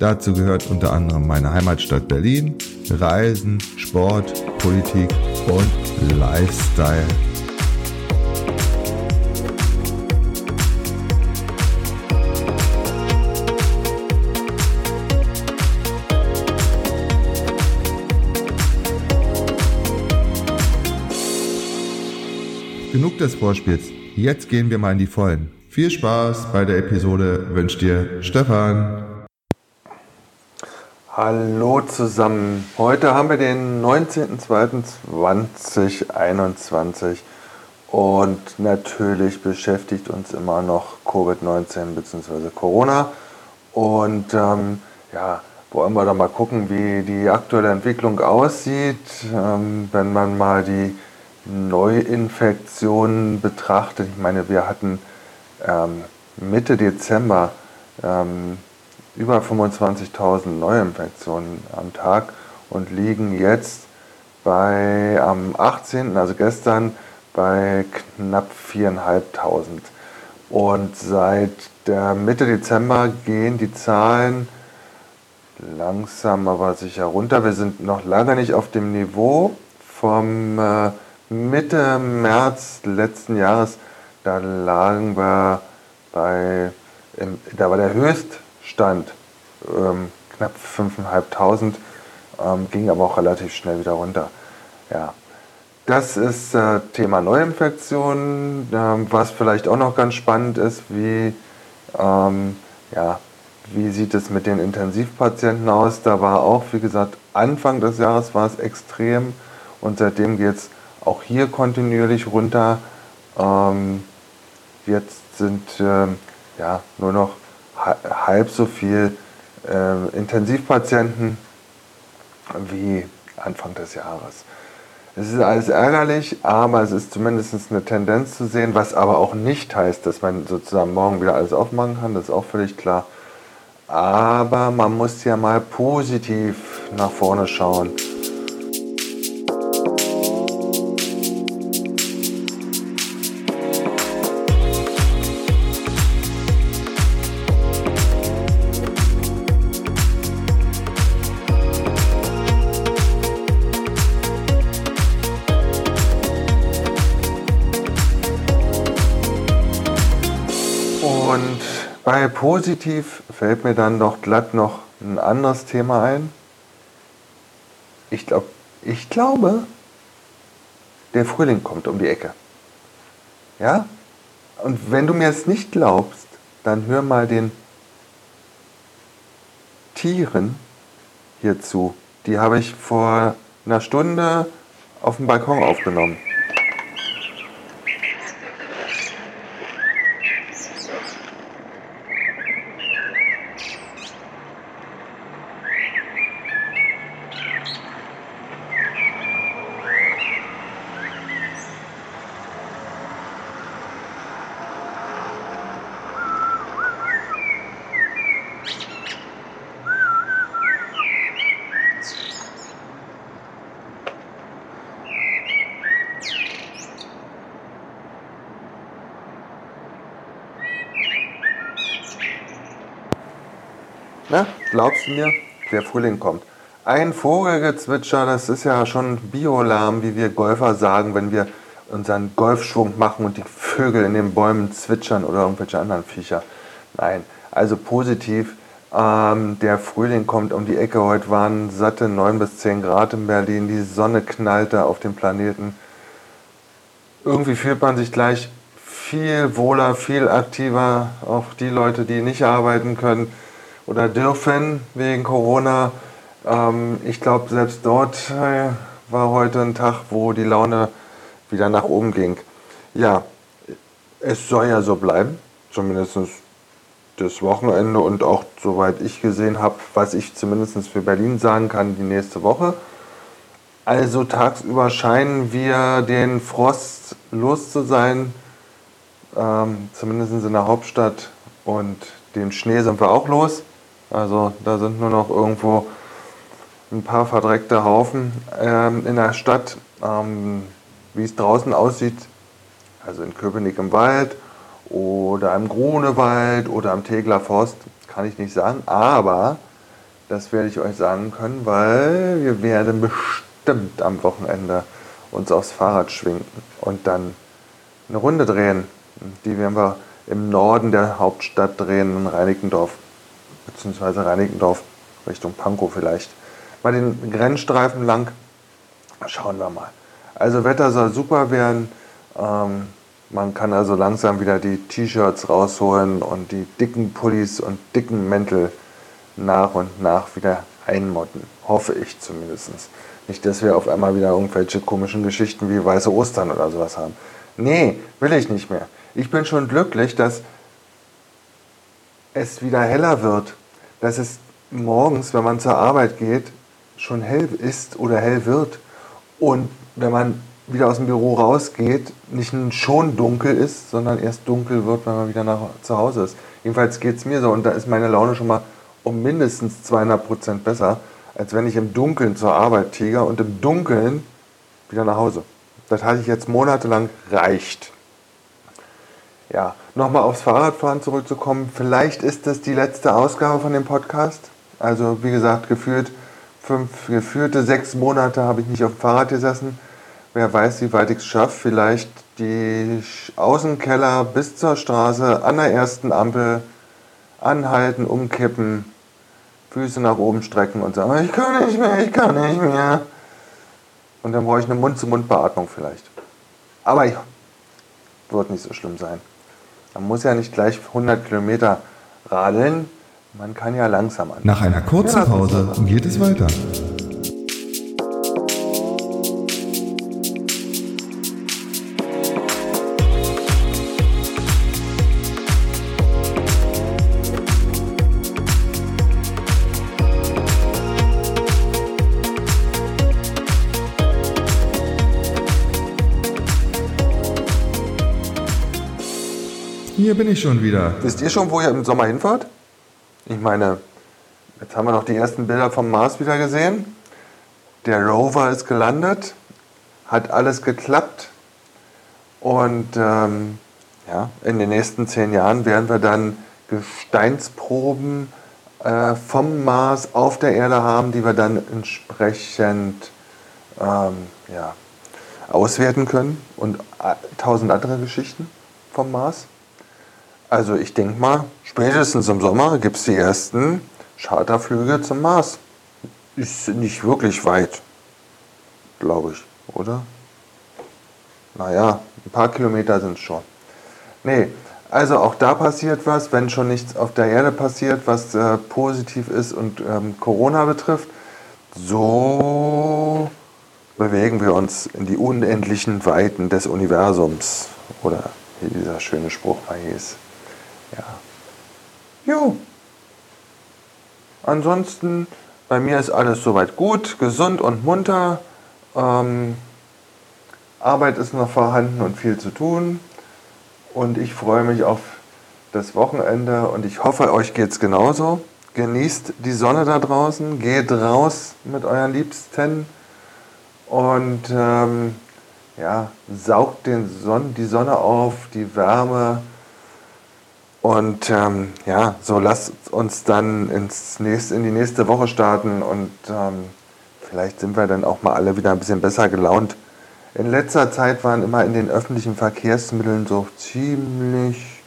Dazu gehört unter anderem meine Heimatstadt Berlin, Reisen, Sport, Politik und Lifestyle. Genug des Vorspiels. Jetzt gehen wir mal in die Vollen. Viel Spaß bei der Episode wünscht dir Stefan. Hallo zusammen. Heute haben wir den 19.02.2021 und natürlich beschäftigt uns immer noch Covid-19 bzw. Corona. Und ähm, ja, wollen wir da mal gucken, wie die aktuelle Entwicklung aussieht, ähm, wenn man mal die Neuinfektionen betrachtet. Ich meine, wir hatten ähm, Mitte Dezember ähm, über 25.000 Neuinfektionen am Tag und liegen jetzt bei am 18., also gestern, bei knapp 4.500. Und seit der Mitte Dezember gehen die Zahlen langsam aber sicher runter. Wir sind noch lange nicht auf dem Niveau vom äh, Mitte März letzten Jahres da lagen wir bei, da war der Höchststand ähm, knapp 5.500, ähm, ging aber auch relativ schnell wieder runter. Ja. Das ist äh, Thema Neuinfektionen. Ähm, was vielleicht auch noch ganz spannend ist, wie, ähm, ja, wie sieht es mit den Intensivpatienten aus? Da war auch, wie gesagt, Anfang des Jahres war es extrem und seitdem geht es auch hier kontinuierlich runter. Ähm, Jetzt sind ähm, ja, nur noch halb so viel äh, Intensivpatienten wie Anfang des Jahres. Es ist alles ärgerlich, aber es ist zumindest eine Tendenz zu sehen, was aber auch nicht heißt, dass man sozusagen morgen wieder alles aufmachen kann, das ist auch völlig klar. Aber man muss ja mal positiv nach vorne schauen. Bei positiv fällt mir dann doch glatt noch ein anderes Thema ein. Ich, glaub, ich glaube, der Frühling kommt um die Ecke. Ja? Und wenn du mir es nicht glaubst, dann hör mal den Tieren hierzu. Die habe ich vor einer Stunde auf dem Balkon aufgenommen. Glaubst du mir, der Frühling kommt. Ein Vogelgezwitscher, das ist ja schon Biolahm, wie wir Golfer sagen, wenn wir unseren Golfschwung machen und die Vögel in den Bäumen zwitschern oder irgendwelche anderen Viecher. Nein, also positiv. Ähm, der Frühling kommt um die Ecke. Heute waren satte 9 bis 10 Grad in Berlin. Die Sonne knallte auf dem Planeten. Irgendwie fühlt man sich gleich viel wohler, viel aktiver. Auch die Leute, die nicht arbeiten können oder dürfen wegen Corona. Ähm, ich glaube, selbst dort äh, war heute ein Tag, wo die Laune wieder nach oben ging. Ja, es soll ja so bleiben, zumindest das Wochenende und auch soweit ich gesehen habe, was ich zumindest für Berlin sagen kann, die nächste Woche. Also tagsüber scheinen wir den Frost los zu sein, ähm, zumindest in der Hauptstadt. Und den Schnee sind wir auch los. Also da sind nur noch irgendwo ein paar verdreckte Haufen ähm, in der Stadt. Ähm, wie es draußen aussieht, also in Köpenick im Wald oder im Grunewald oder am Tegler Forst, kann ich nicht sagen. Aber das werde ich euch sagen können, weil wir werden bestimmt am Wochenende uns aufs Fahrrad schwingen und dann eine Runde drehen. Die werden wir im Norden der Hauptstadt drehen, in Reinickendorf, beziehungsweise Reinickendorf Richtung Pankow vielleicht. Bei den Grenzstreifen lang schauen wir mal. Also Wetter soll super werden. Ähm, man kann also langsam wieder die T-Shirts rausholen und die dicken Pullis und dicken Mäntel nach und nach wieder einmotten. Hoffe ich zumindest. Nicht, dass wir auf einmal wieder irgendwelche komischen Geschichten wie weiße Ostern oder sowas haben. Nee, will ich nicht mehr. Ich bin schon glücklich, dass es wieder heller wird. Dass es morgens, wenn man zur Arbeit geht, schon hell ist oder hell wird. Und wenn man wieder aus dem Büro rausgeht, nicht schon dunkel ist, sondern erst dunkel wird, wenn man wieder nach, zu Hause ist. Jedenfalls geht es mir so und da ist meine Laune schon mal um mindestens 200 Prozent besser, als wenn ich im Dunkeln zur Arbeit tiger und im Dunkeln wieder nach Hause. Das hatte ich jetzt monatelang reicht. Ja, nochmal aufs Fahrradfahren zurückzukommen. Vielleicht ist das die letzte Ausgabe von dem Podcast. Also wie gesagt, gefühlt fünf, geführte sechs Monate habe ich nicht auf dem Fahrrad gesessen wer weiß, wie weit ich es schaffe, vielleicht die Außenkeller bis zur Straße an der ersten Ampel anhalten, umkippen, Füße nach oben strecken und sagen, ich kann nicht mehr, ich kann nicht mehr. Und dann brauche ich eine Mund-zu-Mund-Beatmung vielleicht. Aber ja, wird nicht so schlimm sein. Man muss ja nicht gleich 100 Kilometer radeln, man kann ja langsam an. Nach einer kurzen Pause geht es weiter. Hier bin ich schon wieder. Wisst ihr schon, wo ihr im Sommer hinfahrt? Ich meine, jetzt haben wir noch die ersten Bilder vom Mars wieder gesehen. Der Rover ist gelandet, hat alles geklappt. Und ähm, ja, in den nächsten zehn Jahren werden wir dann Gesteinsproben äh, vom Mars auf der Erde haben, die wir dann entsprechend ähm, ja, auswerten können und äh, tausend andere Geschichten vom Mars. Also ich denke mal, spätestens im Sommer gibt es die ersten Charterflüge zum Mars. Ist nicht wirklich weit, glaube ich, oder? Naja, ein paar Kilometer sind es schon. Nee, also auch da passiert was, wenn schon nichts auf der Erde passiert, was äh, positiv ist und ähm, Corona betrifft. So bewegen wir uns in die unendlichen Weiten des Universums. Oder wie dieser schöne Spruch mal hieß. Jo. Ansonsten, bei mir ist alles soweit gut, gesund und munter. Ähm, Arbeit ist noch vorhanden und viel zu tun. Und ich freue mich auf das Wochenende und ich hoffe, euch geht es genauso. Genießt die Sonne da draußen, geht raus mit euren Liebsten und ähm, ja, saugt den Son die Sonne auf, die Wärme und ähm, ja, so lasst uns dann ins nächste, in die nächste Woche starten und ähm, vielleicht sind wir dann auch mal alle wieder ein bisschen besser gelaunt. In letzter Zeit waren immer in den öffentlichen Verkehrsmitteln so ziemlich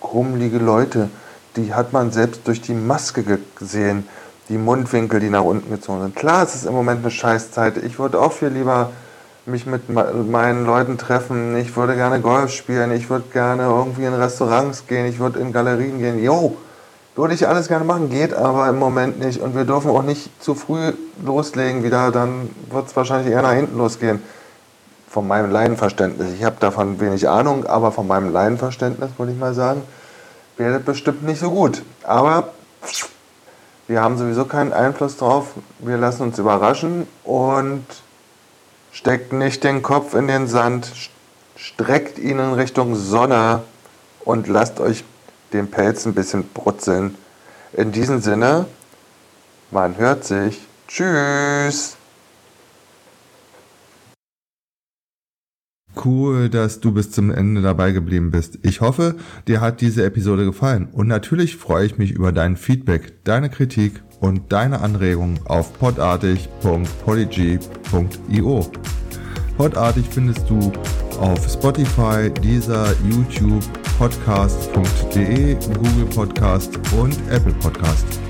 krummelige Leute. Die hat man selbst durch die Maske gesehen, die Mundwinkel, die nach unten gezogen sind. Klar, es ist im Moment eine Scheißzeit. Ich würde auch viel lieber mich mit meinen Leuten treffen, ich würde gerne Golf spielen, ich würde gerne irgendwie in Restaurants gehen, ich würde in Galerien gehen. Jo, würde ich alles gerne machen, geht aber im Moment nicht. Und wir dürfen auch nicht zu früh loslegen wieder, dann wird es wahrscheinlich eher nach hinten losgehen. Von meinem Laienverständnis. Ich habe davon wenig Ahnung, aber von meinem Laienverständnis, würde ich mal sagen, werdet bestimmt nicht so gut. Aber wir haben sowieso keinen Einfluss drauf. Wir lassen uns überraschen und steckt nicht den Kopf in den Sand, streckt ihn in Richtung Sonne und lasst euch den Pelz ein bisschen brutzeln. In diesem Sinne, man hört sich. Tschüss. Cool, dass du bis zum Ende dabei geblieben bist. Ich hoffe, dir hat diese Episode gefallen und natürlich freue ich mich über dein Feedback, deine Kritik und deine Anregungen auf podartig.polyg.io. Podartig findest du auf Spotify, dieser YouTube, podcast.de, Google Podcast und Apple Podcast.